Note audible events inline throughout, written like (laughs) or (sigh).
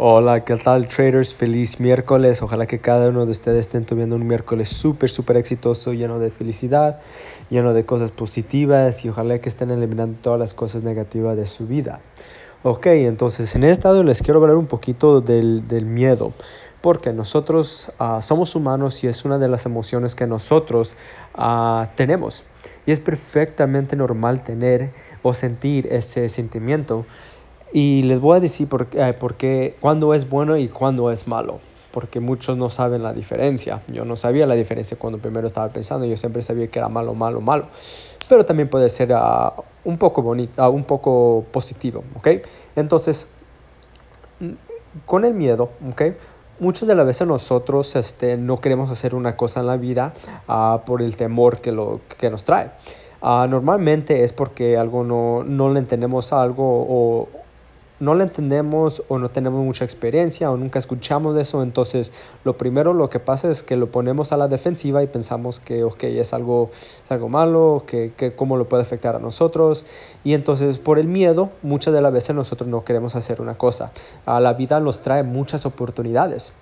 Hola, ¿qué tal traders? Feliz miércoles. Ojalá que cada uno de ustedes estén teniendo un miércoles súper, súper exitoso, lleno de felicidad, lleno de cosas positivas y ojalá que estén eliminando todas las cosas negativas de su vida. Ok, entonces en este estado les quiero hablar un poquito del, del miedo, porque nosotros uh, somos humanos y es una de las emociones que nosotros uh, tenemos. Y es perfectamente normal tener o sentir ese sentimiento. Y les voy a decir por, eh, por qué, cuándo es bueno y cuándo es malo. Porque muchos no saben la diferencia. Yo no sabía la diferencia cuando primero estaba pensando. Yo siempre sabía que era malo, malo, malo. Pero también puede ser uh, un poco bonito, uh, un poco positivo, ¿ok? Entonces, con el miedo, ¿ok? Muchas de las veces nosotros este, no queremos hacer una cosa en la vida uh, por el temor que, lo, que nos trae. normalmente es porque algo no, no le entendemos algo o, no lo entendemos o no tenemos mucha experiencia o nunca escuchamos de eso, entonces lo primero lo que pasa es que lo ponemos a la defensiva y pensamos que okay, es, algo, es algo malo, que, que cómo lo puede afectar a nosotros y entonces por el miedo muchas de las veces nosotros no queremos hacer una cosa. A la vida nos trae muchas oportunidades.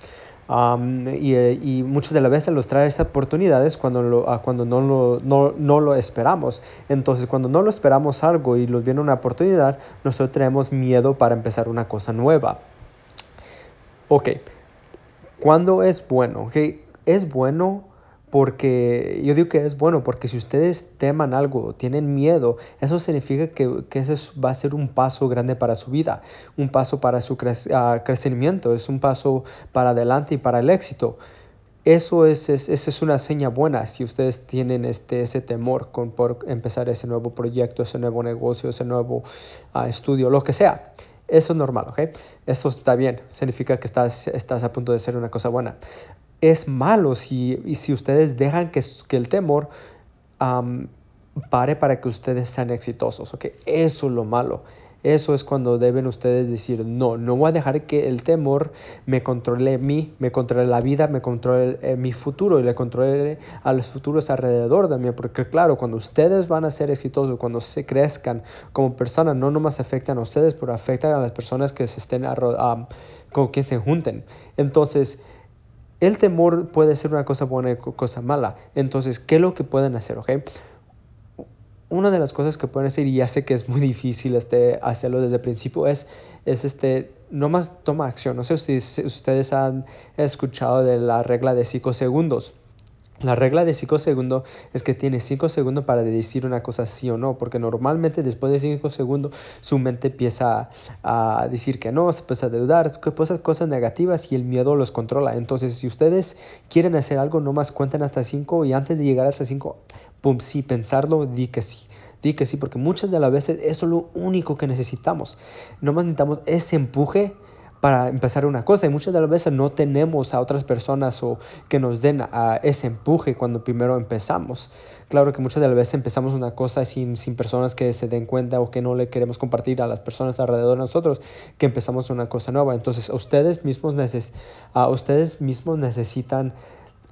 Um, y, muchas de las veces los trae esas oportunidades cuando, lo, uh, cuando no, lo, no, no, lo esperamos. Entonces, cuando no lo esperamos algo y nos viene una oportunidad, nosotros tenemos miedo para empezar una cosa nueva. Ok, ¿cuándo es bueno? Okay. Es bueno porque yo digo que es bueno porque si ustedes teman algo, tienen miedo, eso significa que, que ese va a ser un paso grande para su vida, un paso para su cre uh, crecimiento, es un paso para adelante y para el éxito. Eso es, es, es una seña buena si ustedes tienen este, ese temor con, por empezar ese nuevo proyecto, ese nuevo negocio, ese nuevo uh, estudio, lo que sea. Eso es normal, ¿ok? Eso está bien, significa que estás, estás a punto de ser una cosa buena es malo si, y si ustedes dejan que, que el temor pare para que ustedes sean exitosos. Eso es lo malo. Eso es cuando deben ustedes decir, no, no voy a dejar que el temor me controle a mí, me controle la vida, me controle eh, mi futuro y le controle a los futuros alrededor de mí. Porque claro, cuando ustedes van a ser exitosos, cuando se crezcan como personas, no nomás afectan a ustedes, pero afectan a las personas que se estén um, con quien se junten. Entonces, el temor puede ser una cosa buena y cosa mala. Entonces, ¿qué es lo que pueden hacer? Okay? Una de las cosas que pueden hacer, y ya sé que es muy (laughs) difícil este, hacerlo desde el principio, es, es este, no más toma acción. No sé si ustedes han escuchado de la regla de 5 segundos. La regla de 5 segundos es que tiene 5 segundos para decir una cosa sí o no, porque normalmente después de 5 segundos su mente empieza a, decir que no, se empieza a dudar, que cosas, cosas negativas y el miedo los controla. Entonces, si ustedes quieren hacer algo, nomás cuenten hasta 5 y antes de llegar hasta 5, pum, sí, pensarlo, di que sí. Di que sí, porque muchas de las veces eso es lo único que necesitamos. Nomás necesitamos ese empuje para empezar una cosa y muchas de las veces no tenemos a otras personas o que nos den a ese empuje cuando primero empezamos. Claro que muchas de las veces empezamos una cosa sin, sin personas que se den cuenta o que no le queremos compartir a las personas alrededor de nosotros que empezamos una cosa nueva. Entonces, ustedes mismos, neces a ustedes mismos necesitan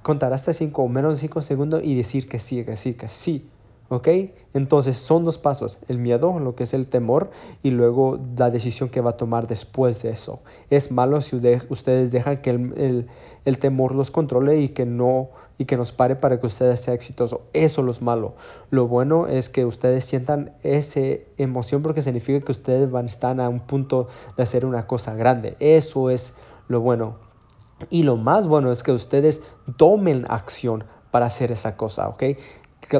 contar hasta 5 o menos 5 segundos y decir que sí, que sí, que sí. ¿Ok? Entonces son dos pasos, el miedo, lo que es el temor, y luego la decisión que va a tomar después de eso. Es malo si ustedes dejan que el, el, el, temor los controle y que no y que nos pare para que ustedes sean exitosos. Eso es malo. Lo bueno es que ustedes sientan esa emoción porque significa que ustedes van a estar a un punto de hacer una cosa grande. Eso es lo bueno. Y lo más bueno es que ustedes tomen acción para hacer esa cosa, ¿ok?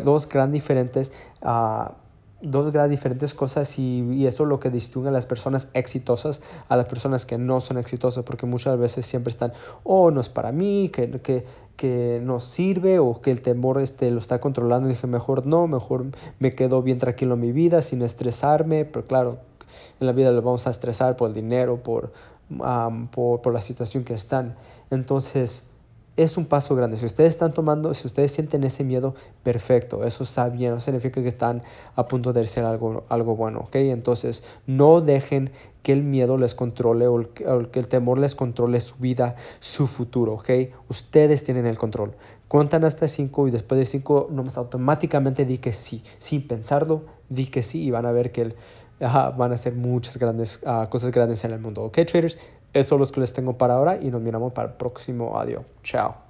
Dos gran diferentes, uh, dos gran diferentes cosas y, y, eso es lo que distingue a las personas exitosas a las personas que no son exitosas, porque muchas veces siempre están, oh, no es para mí, que, que, que no sirve o que el temor este, lo está controlando y dije, mejor no, mejor me quedo bien tranquilo en mi vida sin estresarme, pero claro, en la vida lo vamos a estresar por el dinero, por, um, por, por la situación que están. Entonces, es un paso grande. Si ustedes están tomando, si ustedes sienten ese miedo, perfecto, eso está bien, no significa que están a punto de hacer algo, algo bueno, ¿ok? Entonces, no dejen que el miedo les controle o, que el temor les controle su vida, su futuro, ¿ok? Ustedes tienen el control. Cuentan hasta 5 y después de 5 nomás automáticamente di que sí, sin pensarlo, di que sí y van a ver que van a hacer muchas grandes ah, cosas grandes en el mundo. Ok, traders, eso es lo que les tengo para ahora y nos miramos para el próximo audio. Chao.